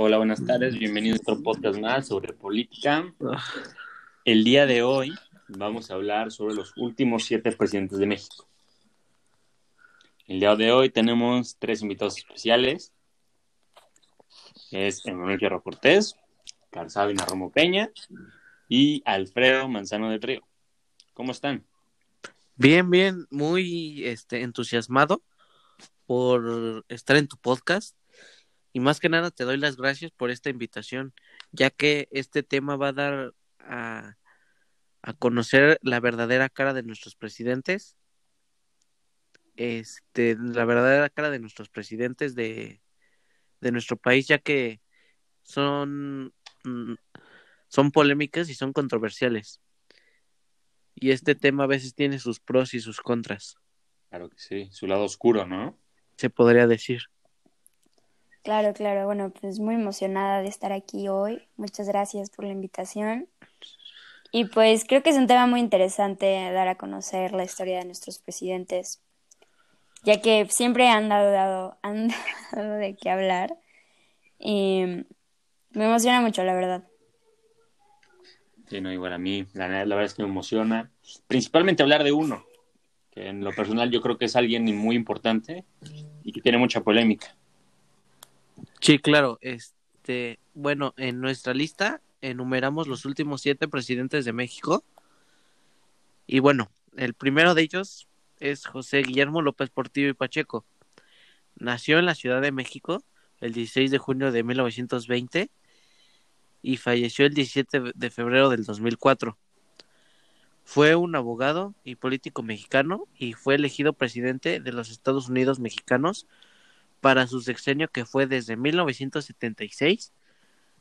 Hola, buenas tardes. Bienvenidos a otro podcast más sobre política. El día de hoy vamos a hablar sobre los últimos siete presidentes de México. El día de hoy tenemos tres invitados especiales. Es Emanuel Fierro Cortés, Carzabina Romo Peña y Alfredo Manzano del Río. ¿Cómo están? Bien, bien, muy este, entusiasmado por estar en tu podcast y más que nada te doy las gracias por esta invitación, ya que este tema va a dar a, a conocer la verdadera cara de nuestros presidentes, este, la verdadera cara de nuestros presidentes de, de nuestro país, ya que son, mm, son polémicas y son controversiales. Y este tema a veces tiene sus pros y sus contras. Claro que sí, su lado oscuro, ¿no? Se podría decir. Claro, claro. Bueno, pues muy emocionada de estar aquí hoy. Muchas gracias por la invitación. Y pues creo que es un tema muy interesante dar a conocer la historia de nuestros presidentes, ya que siempre han dado, dado, han dado de qué hablar. Y me emociona mucho, la verdad. Sí, no, igual a mí, la, la verdad es que me emociona. Principalmente hablar de uno, que en lo personal yo creo que es alguien muy importante y que tiene mucha polémica. Sí, claro. Este, bueno, en nuestra lista enumeramos los últimos siete presidentes de México. Y bueno, el primero de ellos es José Guillermo López Portillo y Pacheco. Nació en la Ciudad de México el 16 de junio de 1920 y falleció el 17 de febrero del 2004. Fue un abogado y político mexicano y fue elegido presidente de los Estados Unidos mexicanos para su sexenio que fue desde 1976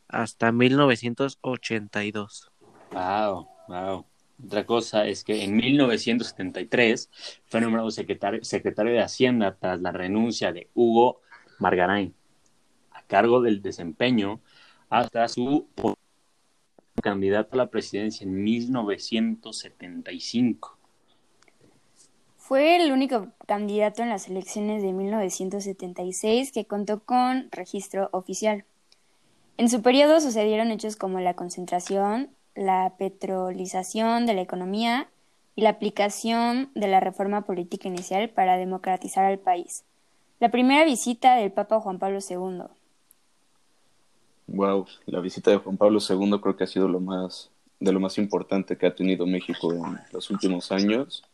hasta 1982. Wow, wow. Otra cosa es que en 1973 fue nombrado secretario, secretario de Hacienda tras la renuncia de Hugo Margaray a cargo del desempeño hasta su candidato a la presidencia en 1975. Fue el único candidato en las elecciones de 1976 que contó con registro oficial. En su periodo sucedieron hechos como la concentración, la petrolización de la economía y la aplicación de la reforma política inicial para democratizar al país. La primera visita del Papa Juan Pablo II. Wow, la visita de Juan Pablo II creo que ha sido lo más de lo más importante que ha tenido México en los últimos años.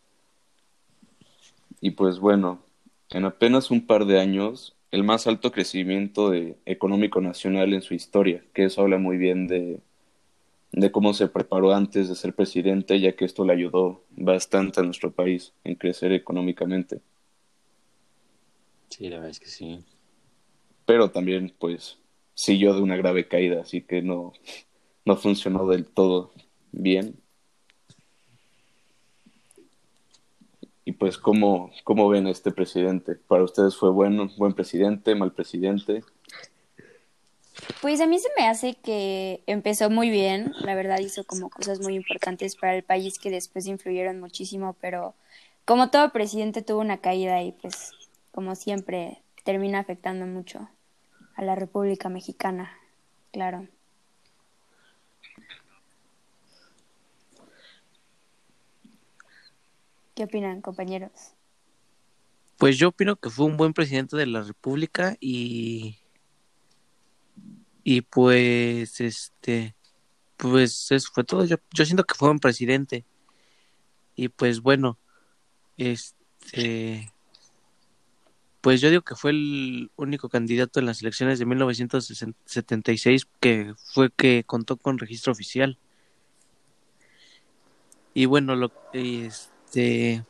Y pues bueno, en apenas un par de años, el más alto crecimiento de, económico nacional en su historia, que eso habla muy bien de, de cómo se preparó antes de ser presidente, ya que esto le ayudó bastante a nuestro país en crecer económicamente. Sí, la verdad es que sí. Pero también, pues, siguió de una grave caída, así que no, no funcionó del todo bien. Y pues, ¿cómo, ¿cómo ven este presidente? ¿Para ustedes fue bueno, buen presidente, mal presidente? Pues a mí se me hace que empezó muy bien, la verdad hizo como cosas muy importantes para el país que después influyeron muchísimo, pero como todo presidente tuvo una caída y pues como siempre termina afectando mucho a la República Mexicana, claro. ¿Qué opinan, compañeros? Pues yo opino que fue un buen presidente de la República y y pues este pues eso fue todo. Yo, yo siento que fue un presidente y pues bueno, este pues yo digo que fue el único candidato en las elecciones de 1976 que fue que contó con registro oficial. Y bueno, lo este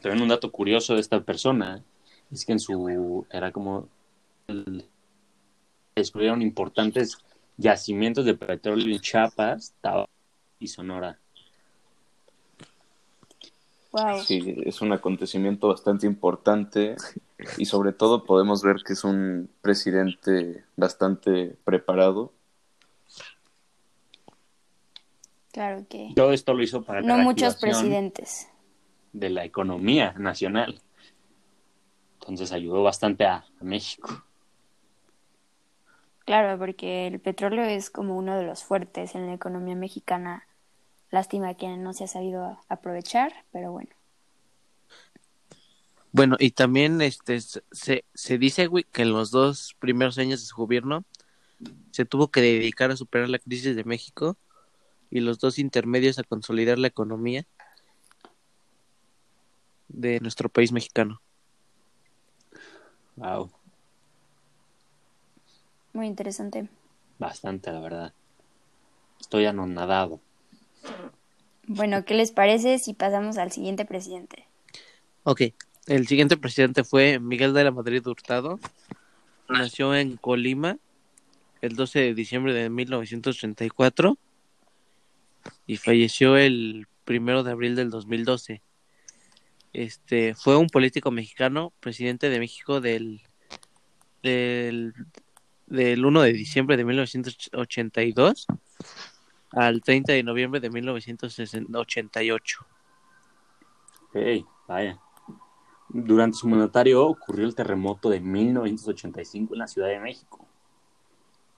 También un dato curioso de esta persona es que en su era como el- descubrieron importantes yacimientos de petróleo en Chiapas, Tabasco y Sonora. Wow. Sí, es un acontecimiento bastante importante y sobre todo podemos ver que es un presidente bastante preparado. Claro que Todo esto lo hizo para no la muchos presidentes. de la economía nacional. Entonces ayudó bastante a, a México. Claro, porque el petróleo es como uno de los fuertes en la economía mexicana. Lástima que no se ha sabido aprovechar, pero bueno. Bueno, y también este se, se dice güey, que en los dos primeros años de su gobierno se tuvo que dedicar a superar la crisis de México y los dos intermedios a consolidar la economía de nuestro país mexicano. Wow, Muy interesante. bastante, la verdad. Estoy anonadado. Bueno, ¿qué les parece si pasamos al siguiente presidente? Ok, el siguiente presidente fue Miguel de la Madrid Hurtado. Nació en Colima el 12 de diciembre de 1934 y falleció el primero de abril del 2012. Este fue un político mexicano, presidente de México del del, del 1 de diciembre de 1982 al 30 de noviembre de 1988. Ok, vaya. Durante su mandatario ocurrió el terremoto de 1985 en la Ciudad de México.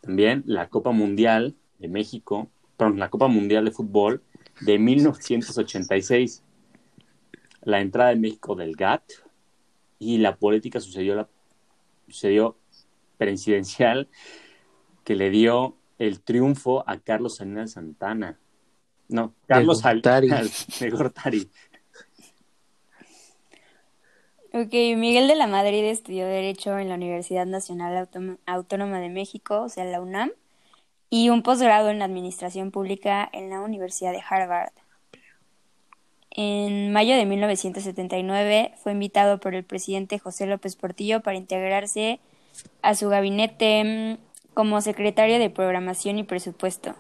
También la Copa Mundial de México, perdón, la Copa Mundial de Fútbol de 1986. La entrada de México del GATT y la política sucedió, la, sucedió presidencial que le dio el triunfo a Carlos Salinas Santana. No, Carlos Gortari. Salinas de Gortari. Ok, Miguel de la Madrid estudió Derecho en la Universidad Nacional Autónoma de México, o sea, la UNAM, y un posgrado en Administración Pública en la Universidad de Harvard. En mayo de 1979 fue invitado por el presidente José López Portillo para integrarse a su gabinete mm, como secretario de Programación y Presupuesto,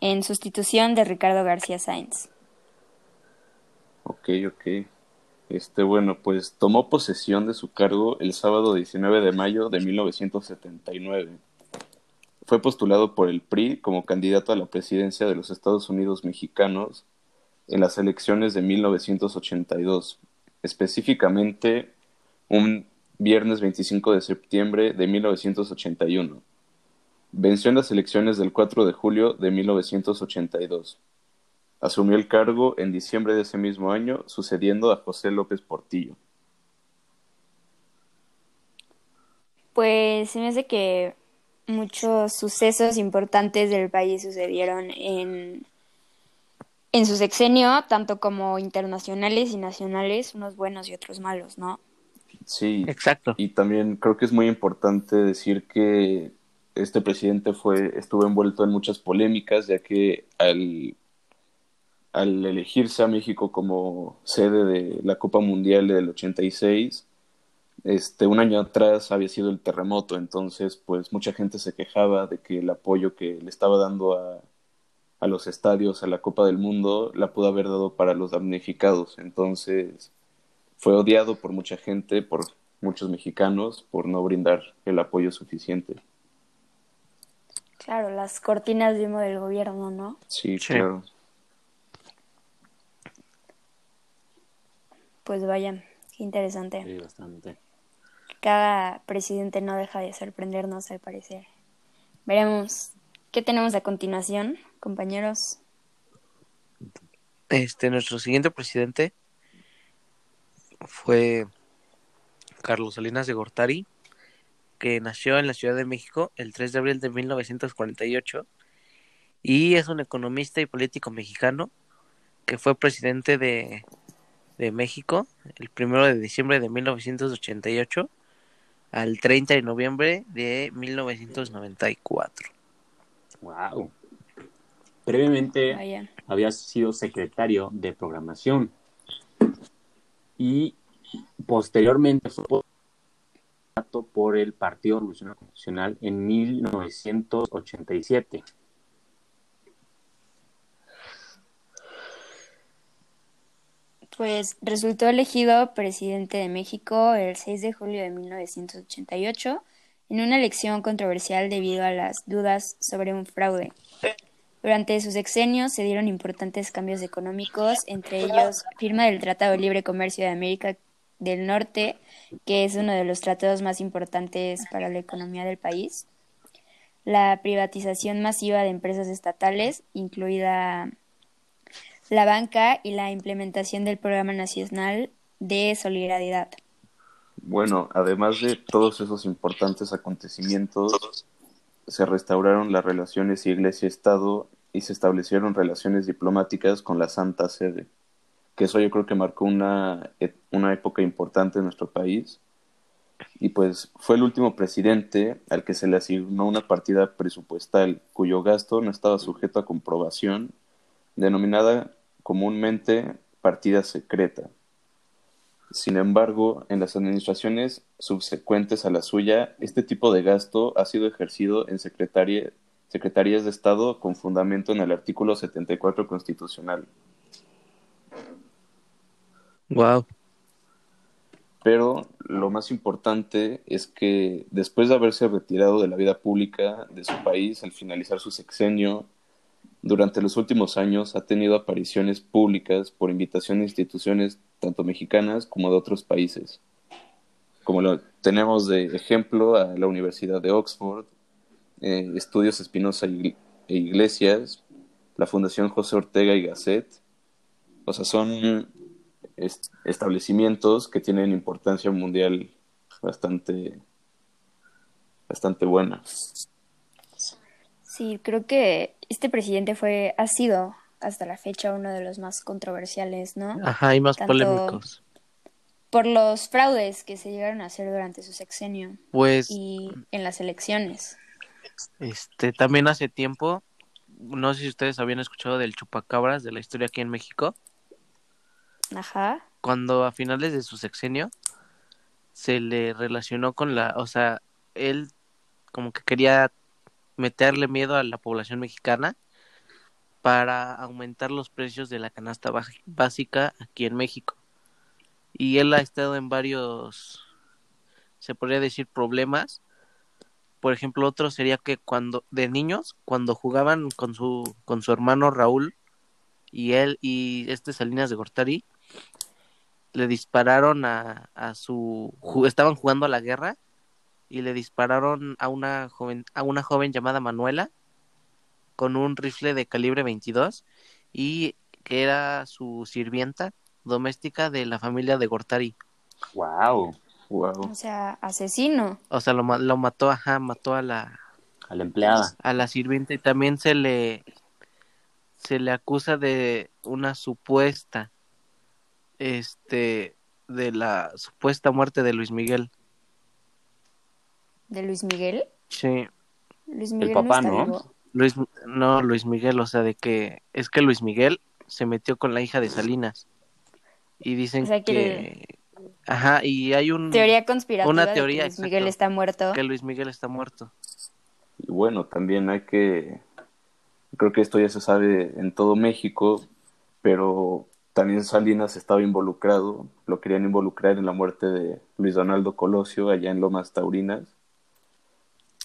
en sustitución de Ricardo García Sáenz. Ok, ok. Este, bueno, pues tomó posesión de su cargo el sábado 19 de mayo de 1979. Fue postulado por el PRI como candidato a la presidencia de los Estados Unidos mexicanos en las elecciones de 1982, específicamente un viernes 25 de septiembre de 1981. Venció en las elecciones del 4 de julio de 1982. Asumió el cargo en diciembre de ese mismo año, sucediendo a José López Portillo. Pues se me hace que muchos sucesos importantes del país sucedieron en, en su sexenio, tanto como internacionales y nacionales, unos buenos y otros malos, ¿no? Sí, Exacto. y también creo que es muy importante decir que este presidente fue, estuvo envuelto en muchas polémicas, ya que al, al elegirse a México como sede de la Copa Mundial del 86, este, un año atrás había sido el terremoto, entonces pues mucha gente se quejaba de que el apoyo que le estaba dando a, a los estadios, a la Copa del Mundo, la pudo haber dado para los damnificados. Entonces fue odiado por mucha gente, por muchos mexicanos, por no brindar el apoyo suficiente. Claro, las cortinas de humo del gobierno, ¿no? Sí, Sí. claro. Pues vaya, qué interesante. Sí, bastante. Cada presidente no deja de sorprendernos, al parecer. Veremos qué tenemos a continuación, compañeros. Este, nuestro siguiente presidente fue Carlos Salinas de Gortari, que nació en la Ciudad de México el 3 de abril de 1948 y es un economista y político mexicano que fue presidente de, de México el 1 de diciembre de 1988 al 30 de noviembre de 1994. Wow. Previamente Vaya. había sido secretario de programación y posteriormente fue por el Partido Revolucionario Constitucional en 1987. Pues resultó elegido presidente de México el 6 de julio de 1988 en una elección controversial debido a las dudas sobre un fraude. Durante sus sexenios se dieron importantes cambios económicos, entre ellos firma del Tratado de Libre Comercio de América del Norte, que es uno de los tratados más importantes para la economía del país. la privatización masiva de empresas estatales, incluida la banca y la implementación del Programa Nacional de Solidaridad. Bueno, además de todos esos importantes acontecimientos, se restauraron las relaciones Iglesia-Estado y se establecieron relaciones diplomáticas con la Santa Sede, que eso yo creo que marcó una, una época importante en nuestro país. Y pues fue el último presidente al que se le asignó una partida presupuestal cuyo gasto no estaba sujeto a comprobación, denominada comúnmente partida secreta. Sin embargo, en las administraciones subsecuentes a la suya, este tipo de gasto ha sido ejercido en secretaría, secretarías de Estado con fundamento en el artículo 74 constitucional. Wow. Pero lo más importante es que después de haberse retirado de la vida pública de su país al finalizar su sexenio, durante los últimos años ha tenido apariciones públicas por invitación de instituciones tanto mexicanas como de otros países. Como lo tenemos de ejemplo a la Universidad de Oxford, eh, Estudios Espinosa e Iglesias, la Fundación José Ortega y Gasset. O sea, son establecimientos que tienen importancia mundial bastante, bastante buena. Sí, creo que este presidente fue, ha sido hasta la fecha uno de los más controversiales, ¿no? Ajá, y más polémicos. Por los fraudes que se llegaron a hacer durante su sexenio. Pues. Y en las elecciones. Este, también hace tiempo, no sé si ustedes habían escuchado del chupacabras de la historia aquí en México. Ajá. Cuando a finales de su sexenio se le relacionó con la, o sea, él como que quería meterle miedo a la población mexicana para aumentar los precios de la canasta básica aquí en México. Y él ha estado en varios, se podría decir, problemas. Por ejemplo, otro sería que cuando, de niños, cuando jugaban con su, con su hermano Raúl y él y este Salinas de Gortari, le dispararon a, a su, estaban jugando a la guerra y le dispararon a una joven, a una joven llamada Manuela con un rifle de calibre 22 y que era su sirvienta doméstica de la familia de Gortari. Wow. Wow. O sea, asesino. O sea, lo, lo mató, ajá, mató a la a la empleada. A la sirvienta y también se le se le acusa de una supuesta este de la supuesta muerte de Luis Miguel. ¿De Luis Miguel? Sí. Luis Miguel el papá, no, ¿no? Luis, no, Luis Miguel, o sea, de que es que Luis Miguel se metió con la hija de Salinas y dicen O sea, que que, ajá, y hay un Teoría conspirativa una de que teoría, Luis Miguel está muerto. que Luis Miguel está muerto. Y bueno, también hay que, creo que esto ya se sabe en todo México, pero también Salinas estaba involucrado, lo querían involucrar en la muerte de Luis Donaldo Colosio allá en Lomas Taurinas,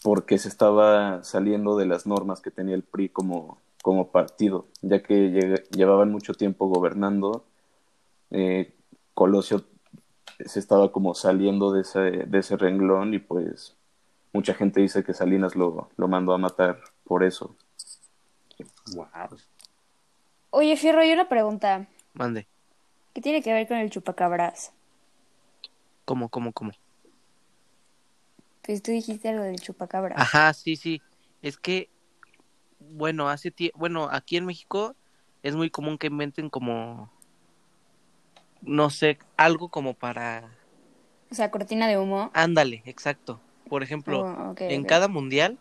porque se estaba saliendo de las normas que tenía el PRI como, como partido, ya que lleg- llevaban mucho tiempo gobernando. Eh, Colosio se estaba como saliendo de ese, de ese renglón y pues mucha gente dice que Salinas lo, lo mandó a matar por eso. Wow. Oye, Fierro, hay una pregunta. Mande. ¿Qué tiene que ver con el chupacabras? ¿Cómo, cómo, cómo? Pues tú dijiste algo del chupacabras. Ajá, sí, sí. Es que, bueno, hace tie- bueno, aquí en México es muy común que inventen como, no sé, algo como para, O sea, cortina de humo. ándale, exacto. Por ejemplo, Oh, ok, en cada mundial,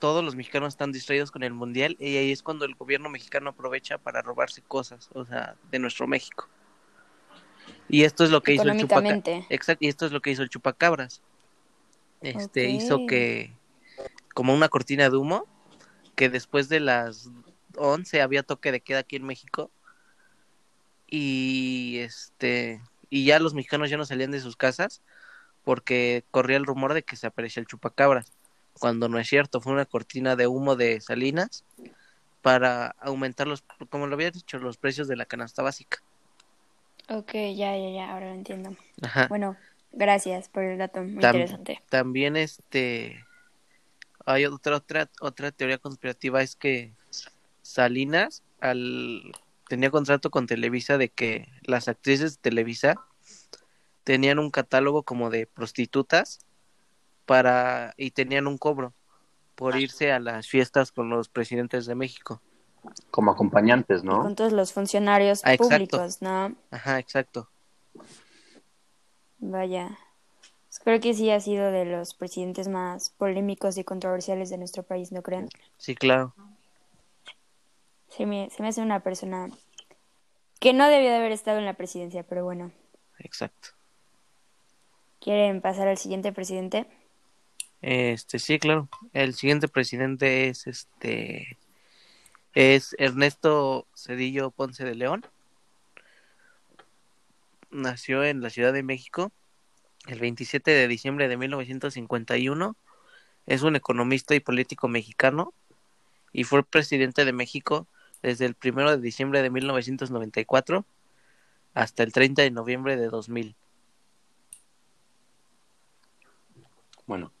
todos los mexicanos están distraídos con el mundial y ahí es cuando el gobierno mexicano aprovecha para robarse cosas, o sea, de nuestro México. Y esto es lo que hizo el chupacabras. Económicamente. Exacto, y esto es lo que hizo el chupacabras. Este hizo que como una cortina de humo que después de las 11 había toque de queda aquí en México y este y ya los mexicanos ya no salían de sus casas porque corría el rumor de que se aparecía el chupacabras, cuando no es cierto, fue una cortina de humo de Salinas para aumentar los como lo había dicho los precios de la canasta básica. Ok, ya, ya, ya, ahora lo entiendo. Ajá. Bueno, gracias por el dato, muy Tam- interesante. También este hay otra, otra, otra teoría conspirativa, es que Salinas al, tenía contrato con Televisa de que las actrices de Televisa tenían un catálogo como de prostitutas para y tenían un cobro por irse a las fiestas con los presidentes de México. Como acompañantes, ¿no? Con todos los funcionarios Ah, públicos, ¿no? Ajá, exacto. Vaya. Pues creo que sí ha sido de los presidentes más polémicos y controversiales de nuestro país, ¿no creen? Sí, claro. Se me, se me hace una persona que no debió de haber estado en la presidencia, pero bueno. Exacto. ¿Quieren pasar al siguiente presidente? Este, sí, claro. El siguiente presidente es este es Ernesto Cedillo Ponce de León. Nació en la Ciudad de México el 27 de diciembre de 1951. Es un economista y político mexicano y fue presidente de México desde el 1 de diciembre de 1994 hasta el 30 de noviembre de 2000. Bueno,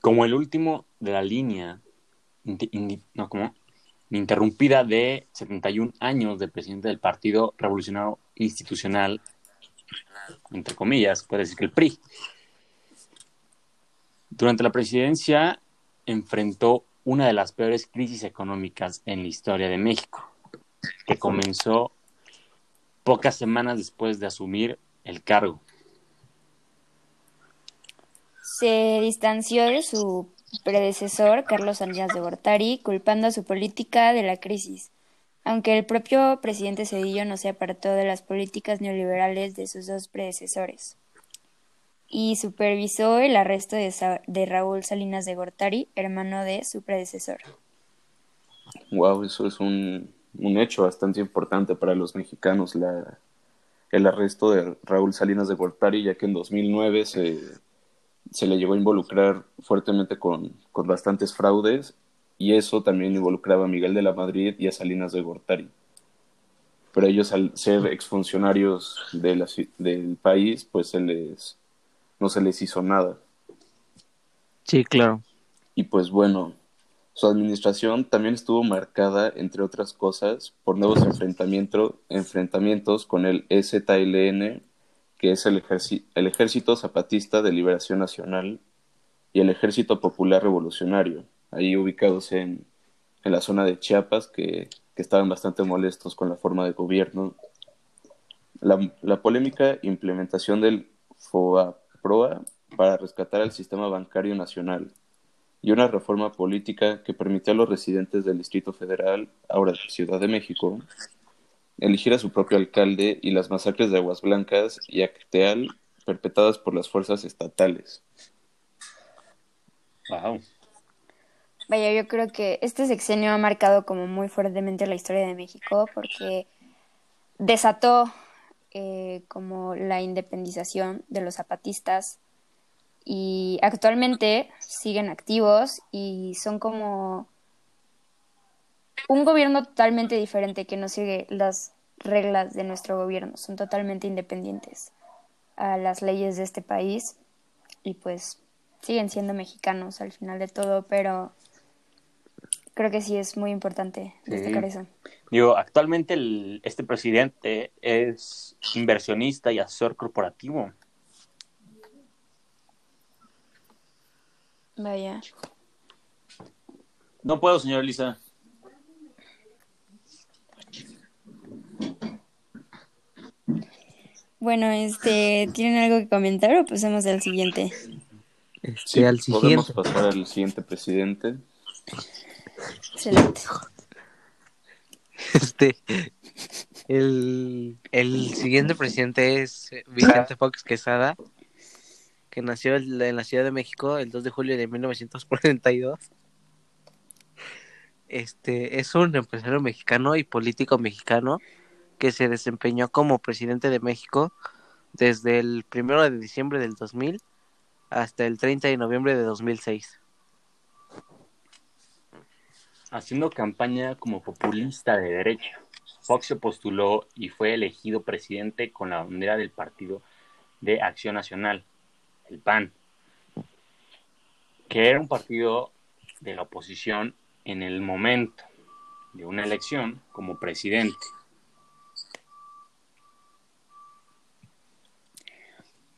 como el último de la línea, no, como interrumpida de 71 años de presidente del Partido Revolucionario Institucional, entre comillas, puede decir que el PRI. Durante la presidencia enfrentó una de las peores crisis económicas en la historia de México, que comenzó pocas semanas después de asumir el cargo. Se distanció de su predecesor, Carlos Salinas de Gortari, culpando a su política de la crisis, aunque el propio presidente Cedillo no se apartó de las políticas neoliberales de sus dos predecesores. Y supervisó el arresto de, Sa- de Raúl Salinas de Gortari, hermano de su predecesor. Wow, eso es un, un hecho bastante importante para los mexicanos, la, el arresto de Raúl Salinas de Gortari, ya que en 2009 se, se le llegó a involucrar fuertemente con, con bastantes fraudes y eso también involucraba a Miguel de la Madrid y a Salinas de Gortari. Pero ellos al ser exfuncionarios de la del país, pues se les, no se les hizo nada. Sí, claro. Y pues bueno, su administración también estuvo marcada, entre otras cosas, por nuevos enfrentamiento- enfrentamientos con el EZLN, que es el, el Ejército Zapatista de Liberación Nacional, y el Ejército Popular Revolucionario, ahí ubicados en, en la zona de Chiapas, que, que estaban bastante molestos con la forma de gobierno. La, la polémica implementación del FOAPROA para rescatar el sistema bancario nacional y una reforma política que permitió a los residentes del Distrito Federal, ahora Ciudad de México, elegir a su propio alcalde y las masacres de Aguas Blancas y Acteal perpetradas por las fuerzas estatales. Wow. Vaya, yo creo que este sexenio ha marcado como muy fuertemente la historia de México porque desató eh, como la independización de los zapatistas y actualmente siguen activos y son como un gobierno totalmente diferente que no sigue las reglas de nuestro gobierno, son totalmente independientes a las leyes de este país y pues siguen siendo mexicanos al final de todo, pero creo que sí es muy importante Sí. destacar eso. Digo, actualmente el- este presidente es inversionista y asesor corporativo. Vaya. No puedo, señor Elisa. Bueno, este, ¿tienen algo que comentar o pasamos al siguiente? Este, Sí, al podemos siguiente. pasar al siguiente presidente. Este, el, el siguiente presidente es Vicente Fox Quesada, que nació en la Ciudad de México el 2 de julio de 1942. Este, es un empresario mexicano y político mexicano que se desempeñó como presidente de México desde el 1 de diciembre del 2000 hasta el 30 de noviembre de 2006. Haciendo campaña como populista de derecha, Fox se postuló y fue elegido presidente con la bandera del Partido de Acción Nacional, el PAN, que era un partido de la oposición en el momento de una elección como presidente.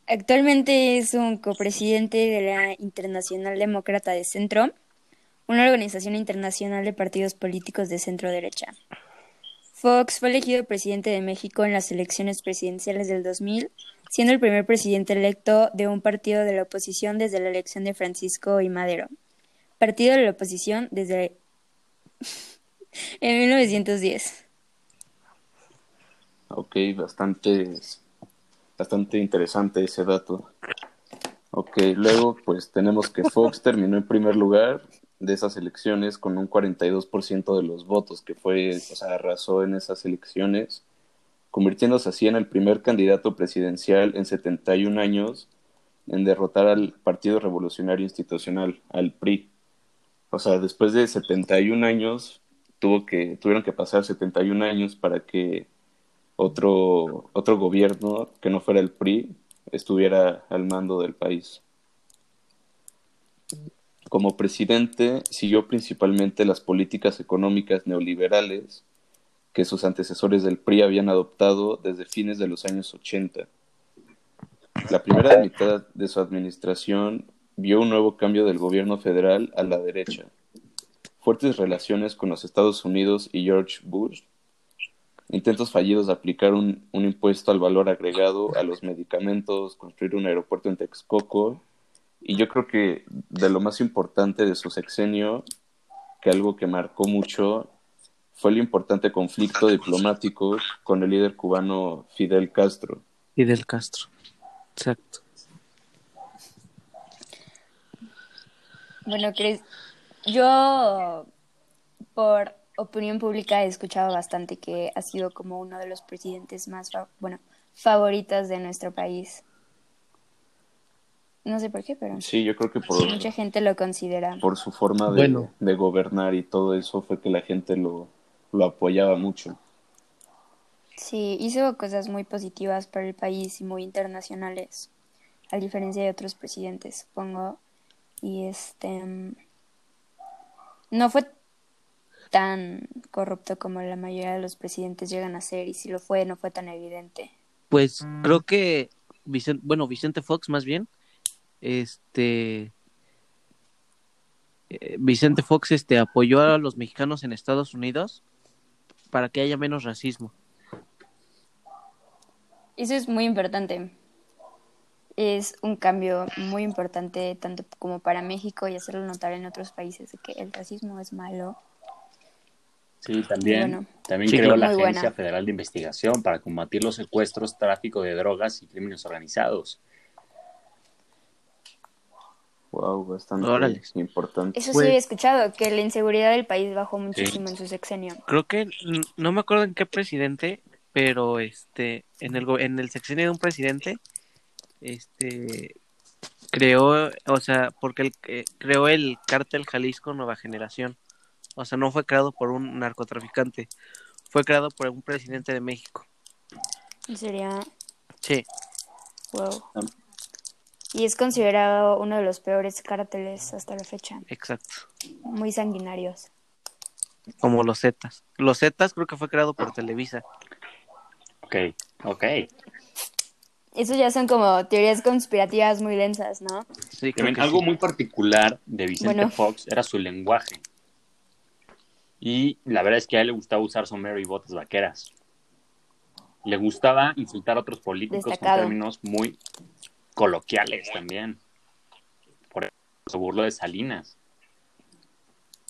Actualmente es un copresidente de la Internacional Demócrata de Centro, una organización internacional de partidos políticos de centro derecha. Fox fue elegido presidente de México en las elecciones presidenciales del 2000, siendo el primer presidente electo de un partido de la oposición desde la elección de Francisco I. Madero. Partido de la oposición desde en 1910. Ok, bastante, bastante interesante ese dato. Ok, luego pues tenemos que Fox terminó en primer lugar de esas elecciones con un 42% de los votos, que fue, o arrasó en esas elecciones, convirtiéndose así en el primer candidato presidencial en 71 años en derrotar al Partido Revolucionario Institucional, al PRI. O sea, después de 71 años, tuvo que, tuvieron que pasar 71 años para que otro, otro gobierno que no fuera el PRI estuviera al mando del país. Como presidente, siguió principalmente las políticas económicas neoliberales que sus antecesores del PRI habían adoptado desde fines de los años 80. La primera mitad de su administración vio un nuevo cambio del gobierno federal a la derecha, fuertes relaciones con los Estados Unidos y George Bush, intentos fallidos de aplicar un, un, impuesto al valor agregado a los medicamentos, construir un aeropuerto en Texcoco, y yo creo que de lo más importante de su sexenio, que algo que marcó mucho, fue el importante conflicto diplomático con el líder cubano Fidel Castro. Fidel Castro, exacto. Bueno, Cris, yo por opinión pública he escuchado bastante que ha sido como uno de los presidentes más, bueno, favoritos de nuestro país. No sé por qué, pero sí, yo creo que por mucha gente lo considera. Por su forma de, bueno. de gobernar y todo eso fue que la gente lo, lo apoyaba mucho. Sí, hizo cosas muy positivas para el país y muy internacionales, a diferencia de otros presidentes, supongo. Y este no fue tan corrupto como la mayoría de los presidentes llegan a ser y si lo fue no fue tan evidente. Pues creo que Vicente, bueno, Vicente Fox más bien este eh, Vicente Fox este apoyó a los mexicanos en Estados Unidos para que haya menos racismo. Eso es muy importante. Es un cambio muy importante tanto como para México y hacerlo notar en otros países de que el racismo es malo. Sí, también, bueno, también sí, creó la Agencia buena. Federal de Investigación para combatir los secuestros, tráfico de drogas y crímenes organizados. Wow, bastante Órale. importante. Eso sí he escuchado, que la inseguridad del país bajó muchísimo sí. en su sexenio. Creo que, no me acuerdo en qué presidente, pero este, en el, en el sexenio de un presidente, este, creó, o sea, porque el, eh, creó el cártel Jalisco Nueva Generación. O sea, no fue creado por un narcotraficante, fue creado por un presidente de México. ¿Sería? Sí. Wow. Y es considerado uno de los peores cárteles hasta la fecha. Exacto. Muy sanguinarios. Como los Zetas. Los Zetas creo que fue creado por Televisa. Ok, ok. Eso ya son como teorías conspirativas muy densas, ¿no? Sí, También algo sí. muy particular de Vicente bueno. Fox era su lenguaje. Y la verdad es que a él le gustaba usar sombrero y botas vaqueras. Le gustaba insultar a otros políticos Destacado. con términos muy coloquiales también. Por eso se burló de Salinas,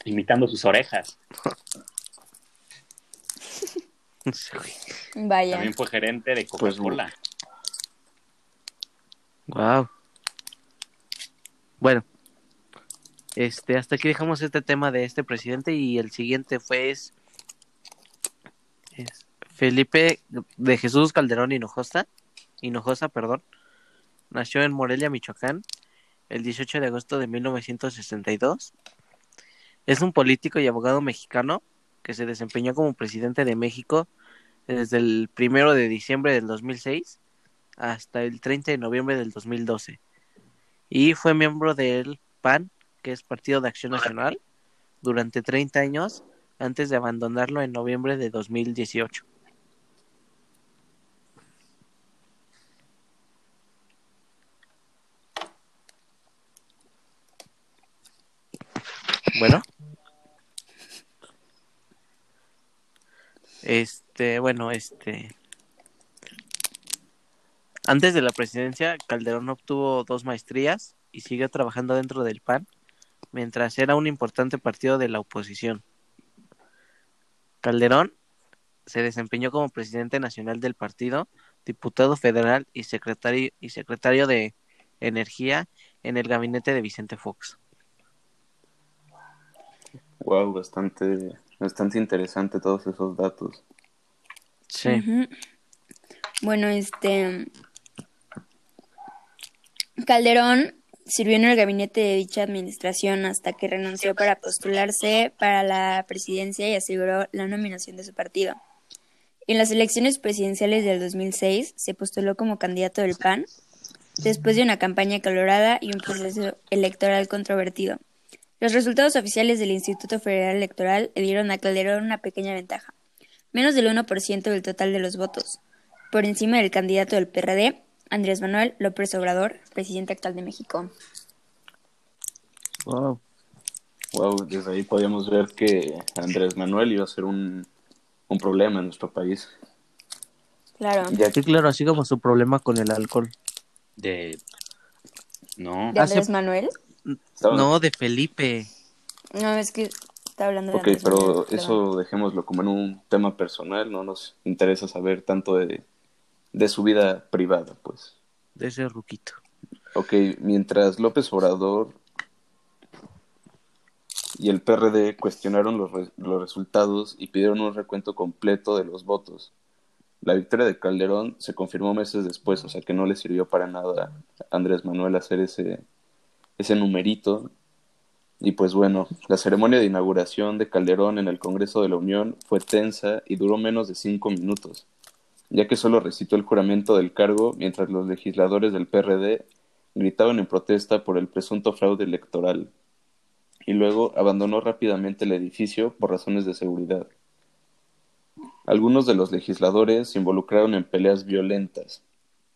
imitando sus orejas. Vaya. También fue gerente de Coca-Cola. Wow. Bueno, este, hasta aquí dejamos este tema de este presidente y el siguiente fue es, es Felipe de Jesús Calderón Hinojosa, Hinojosa, perdón. Nació en Morelia, Michoacán, el 18 de agosto de 1962. Es un político y abogado mexicano que se desempeñó como presidente de México desde el 1 de diciembre del 2006 hasta el 30 de noviembre del 2012. Y fue miembro del PAN que es Partido de Acción Nacional, durante 30 años antes de abandonarlo en noviembre de 2018. Bueno. Este, bueno, este. Antes de la presidencia, Calderón obtuvo dos maestrías y siguió trabajando dentro del PAN, mientras era un importante partido de la oposición. Calderón se desempeñó como presidente nacional del partido, diputado federal y secretario, y secretario de Energía en el gabinete de Vicente Fox. Wow, bastante, bastante interesante todos esos datos. Sí. Bueno, este. Calderón sirvió en el gabinete de dicha administración hasta que renunció para postularse para la presidencia y aseguró la nominación de su partido. En las elecciones presidenciales del 2006 se postuló como candidato del PAN, después de una campaña acalorada y un proceso electoral controvertido. Los resultados oficiales del Instituto Federal Electoral le dieron a Calderón una pequeña ventaja, menos del 1% del total de los votos, por encima del candidato del PRD, Andrés Manuel López Obrador, presidente actual de México. Wow. Wow, desde ahí podíamos ver que Andrés Manuel iba a ser un, un problema en nuestro país. Claro. Ya Sí, claro, así como su problema con el alcohol. De. No. ¿De Hace- Andrés Manuel? No, de Felipe. No, es que está hablando de Ok, Andrés pero Manuel, perdón. eso dejémoslo como en un tema personal, no nos interesa saber tanto de, de su vida privada, pues. De ese ruquito. Ok, mientras López Obrador y el PRD cuestionaron los, re- los resultados y pidieron un recuento completo de los votos. La victoria de Calderón se confirmó meses después, o sea que no le sirvió para nada a Andrés Manuel hacer ese, ese numerito. Y pues bueno, la ceremonia de inauguración de Calderón en el Congreso de la Unión fue tensa y duró menos de cinco minutos, ya que solo recitó el juramento del cargo mientras los legisladores del PRD gritaban en protesta por el presunto fraude electoral y luego abandonó rápidamente el edificio por razones de seguridad. Algunos de los legisladores se involucraron en peleas violentas,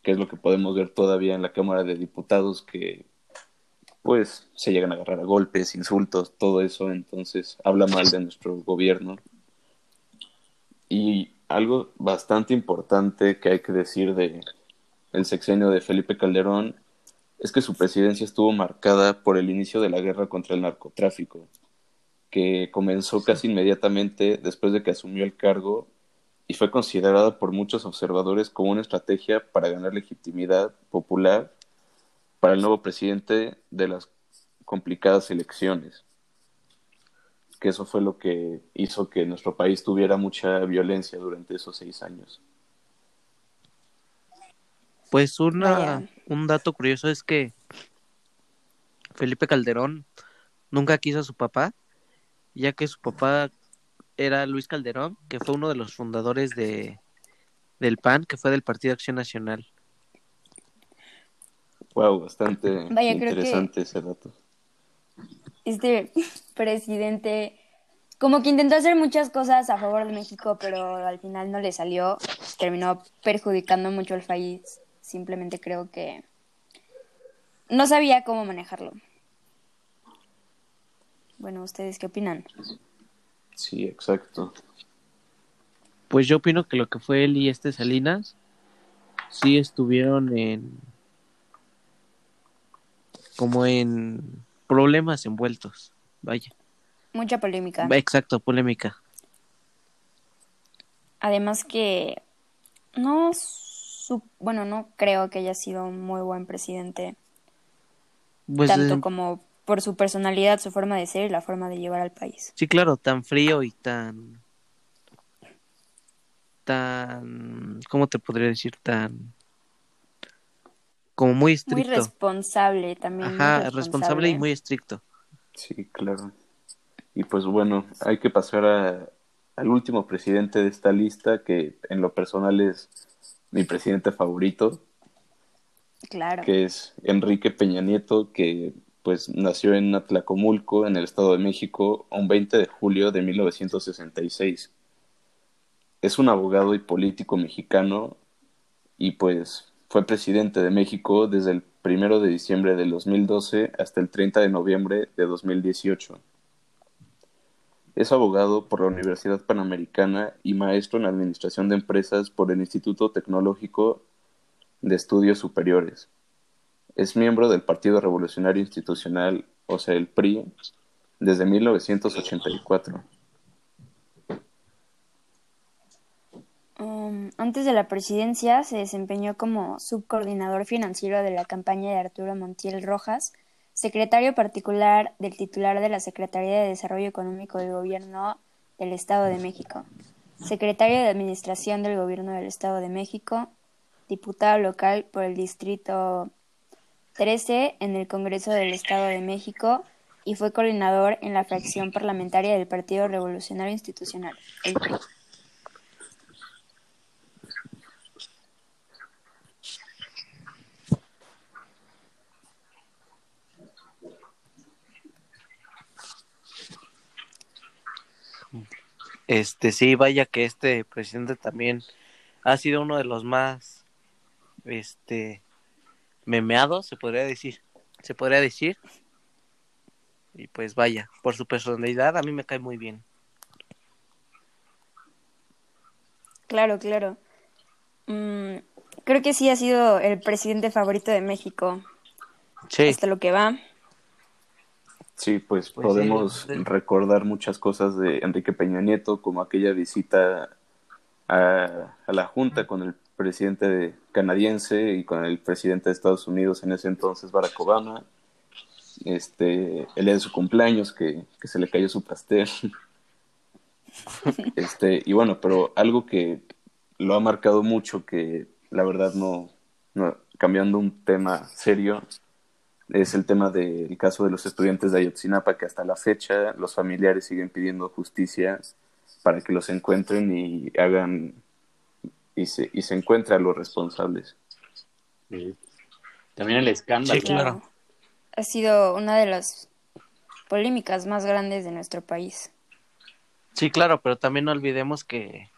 que es lo que podemos ver todavía en la Cámara de Diputados, que pues se llegan a agarrar a golpes, insultos, todo eso, entonces habla mal de nuestro gobierno. Y algo bastante importante que hay que decir de el sexenio de Felipe Calderón es que su presidencia estuvo marcada por el inicio de la guerra contra el narcotráfico, que comenzó casi inmediatamente después de que asumió el cargo y fue considerada por muchos observadores como una estrategia para ganar legitimidad popular para el nuevo presidente de las complicadas elecciones. Que eso fue lo que hizo que nuestro país tuviera mucha violencia durante esos seis años. Pues una, un dato curioso es que Felipe Calderón nunca quiso a su papá, ya que su papá era Luis Calderón, que fue uno de los fundadores de del PAN, que fue del Partido Acción Nacional. Wow, bastante Vaya, creo que- interesante ese dato. Este presidente como que intentó hacer muchas cosas a favor de México, pero al final no le salió. Terminó perjudicando mucho al país. Simplemente creo que no sabía cómo manejarlo. Bueno, ¿ustedes qué opinan? Sí, exacto. Pues yo opino que lo que fue él y este Salinas sí estuvieron en como en problemas envueltos. Vaya. Mucha polémica. Exacto, polémica. Además que no su- bueno, no creo que haya sido un muy buen presidente, Pues tanto eh, como por su personalidad, su forma de ser y la forma de llevar al país. sí, claro, tan frío y tan tan ¿cómo te podría decir? tan como muy Muy estricto. responsable también. muy Ajá, responsable y muy estricto. Sí, claro. Y pues bueno, hay que pasar a- al último presidente de esta lista, que en lo personal es mi presidente favorito, Claro. que es Enrique Peña Nieto, que pues nació en Atlacomulco, en el Estado de México, un 20 de julio de 1966. Es un abogado y político mexicano y pues fue presidente de México desde el 1 de diciembre del 2012 hasta el 30 de noviembre de 2018. Es abogado por la Universidad Panamericana y maestro en Administración de Empresas por el Instituto Tecnológico de Estudios Superiores. Es miembro del Partido Revolucionario Institucional, o sea, el PRI, desde 1984. Antes de la presidencia se desempeñó como subcoordinador financiero de la campaña de Arturo Montiel Rojas, secretario particular del titular de la Secretaría de Desarrollo Económico del Gobierno del Estado de México, secretario de Administración del Gobierno del Estado de México, diputado local por el Distrito 13 en el Congreso del Estado de México y fue coordinador en la fracción parlamentaria del Partido Revolucionario Institucional, el. Este, sí, vaya que este presidente también ha sido uno de los más, este, memeados, se podría decir, se podría decir. Y pues vaya, por su personalidad a mí me cae muy bien. Claro, claro. Mm, creo que sí ha sido el presidente favorito de México. Sí. Hasta lo que va. Sí, pues, Pues podemos sí, recordar muchas cosas de Enrique Peña Nieto, como aquella visita a, a la Junta con el presidente de- canadiense y con el presidente de Estados Unidos en ese entonces, Barack Obama. Este, el día de su cumpleaños, que, que se le cayó su pastel. Este, y bueno, pero algo que lo ha marcado mucho, que la verdad no, no cambiando un tema serio, es el tema del caso de los estudiantes de Ayotzinapa, que hasta la fecha los familiares siguen pidiendo justicia para que los encuentren y hagan y se, y se encuentre a los responsables. Sí. También el escándalo. Sí, claro. Ha sido una de las polémicas más grandes de nuestro país. Sí, claro, pero también no olvidemos que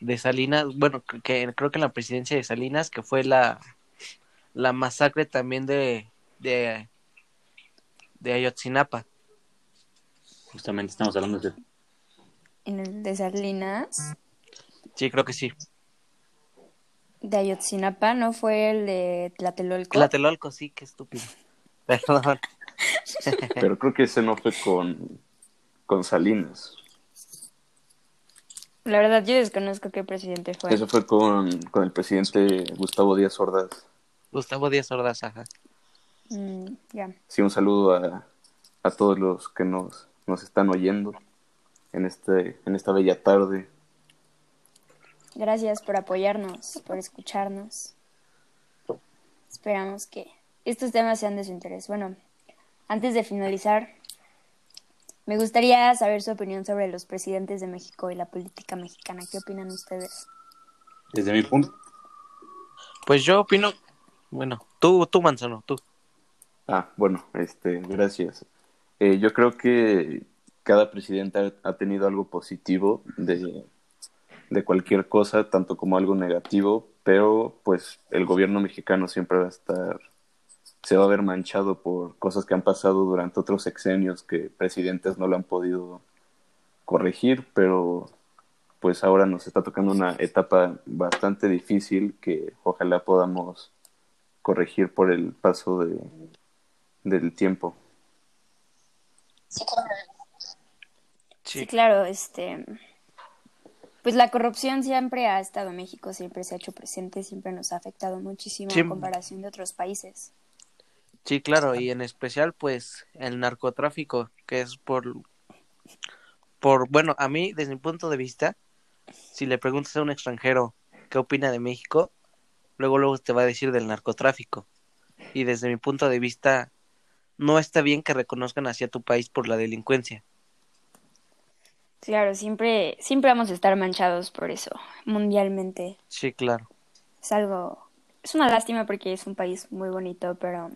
de Salinas, bueno, que que creo que en la presidencia de Salinas, que fue la, la masacre también de, de, de Ayotzinapa. Justamente estamos hablando de En el de Salinas, Sí, creo que sí. de Ayotzinapa, ¿no fue el de Tlatelolco? Tlatelolco, sí, qué estúpido. Perdón. Pero creo que ese no fue con, con Salinas. La verdad, yo desconozco qué presidente fue. Eso fue con, con el presidente Gustavo Díaz Ordaz. Gustavo Díaz Ordaz, ajá. Mm. Sí, un saludo a, a todos los que nos, nos están oyendo en, este, en esta bella tarde. Gracias por apoyarnos, por escucharnos. Esperamos que estos temas sean de su interés. Bueno, antes de finalizar, me gustaría saber su opinión sobre los presidentes de México y la política mexicana. ¿Qué opinan ustedes? Desde mi punto, Pues yo opino, bueno, tú, tú Manzano, tú. Ah, bueno, este, gracias. Eh, yo creo que cada presidente ha, tenido algo positivo de, de cualquier cosa, tanto como algo negativo, pero pues el gobierno mexicano siempre va a estar, se va a ver manchado por cosas que han pasado durante otros sexenios que presidentes no lo han podido corregir, pero pues ahora nos está tocando una etapa bastante difícil que ojalá podamos corregir por el paso de, del tiempo. Sí, claro, este pues la corrupción siempre ha estado en México, siempre se ha hecho presente, siempre nos ha afectado muchísimo Sí. en comparación de otros países. Sí, claro, y en especial, pues, el narcotráfico, que es por, por, bueno, a mí, desde mi punto de vista, si le preguntas a un extranjero qué opina de México, luego, luego te va a decir del narcotráfico. Y desde mi punto de vista, no está bien que reconozcan hacia tu país por la delincuencia. Claro, siempre siempre vamos a estar manchados por eso, mundialmente. Sí, claro. Es algo, es una lástima porque es un país muy bonito, pero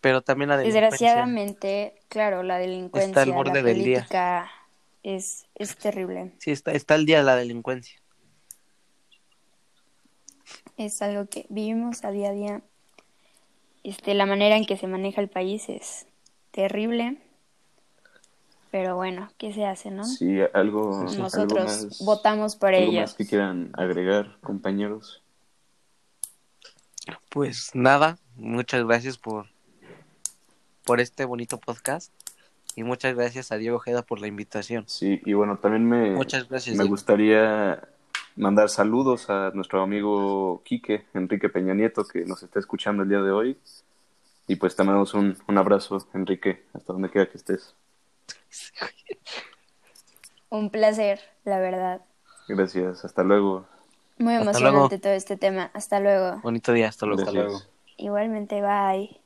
Pero también la delincuencia. Desgraciadamente, claro, la delincuencia, Está al borde la del día. política es, es terrible. Sí, está, está el día de la delincuencia. Es algo que vivimos a día a día. Este, la manera en que se maneja el país es terrible. Pero bueno, ¿qué se hace, no? Sí, algo, algo Nosotros más, votamos por algo ellos. más que quieran agregar, compañeros. Pues nada, muchas gracias por, por este bonito podcast. Y muchas gracias a Diego Ojeda por la invitación. Sí, y bueno, también me, Muchas gracias. me Diego. gustaría mandar saludos a nuestro amigo Quique, Enrique Peña Nieto, que nos está escuchando el día de hoy. Y pues te mandamos un, un abrazo, Enrique, hasta donde quiera que estés. Un placer, la verdad. Gracias, hasta luego. Muy Hasta emocionante luego. todo este tema. Hasta luego. Bonito día, hasta luego. Gracias. Igualmente, bye.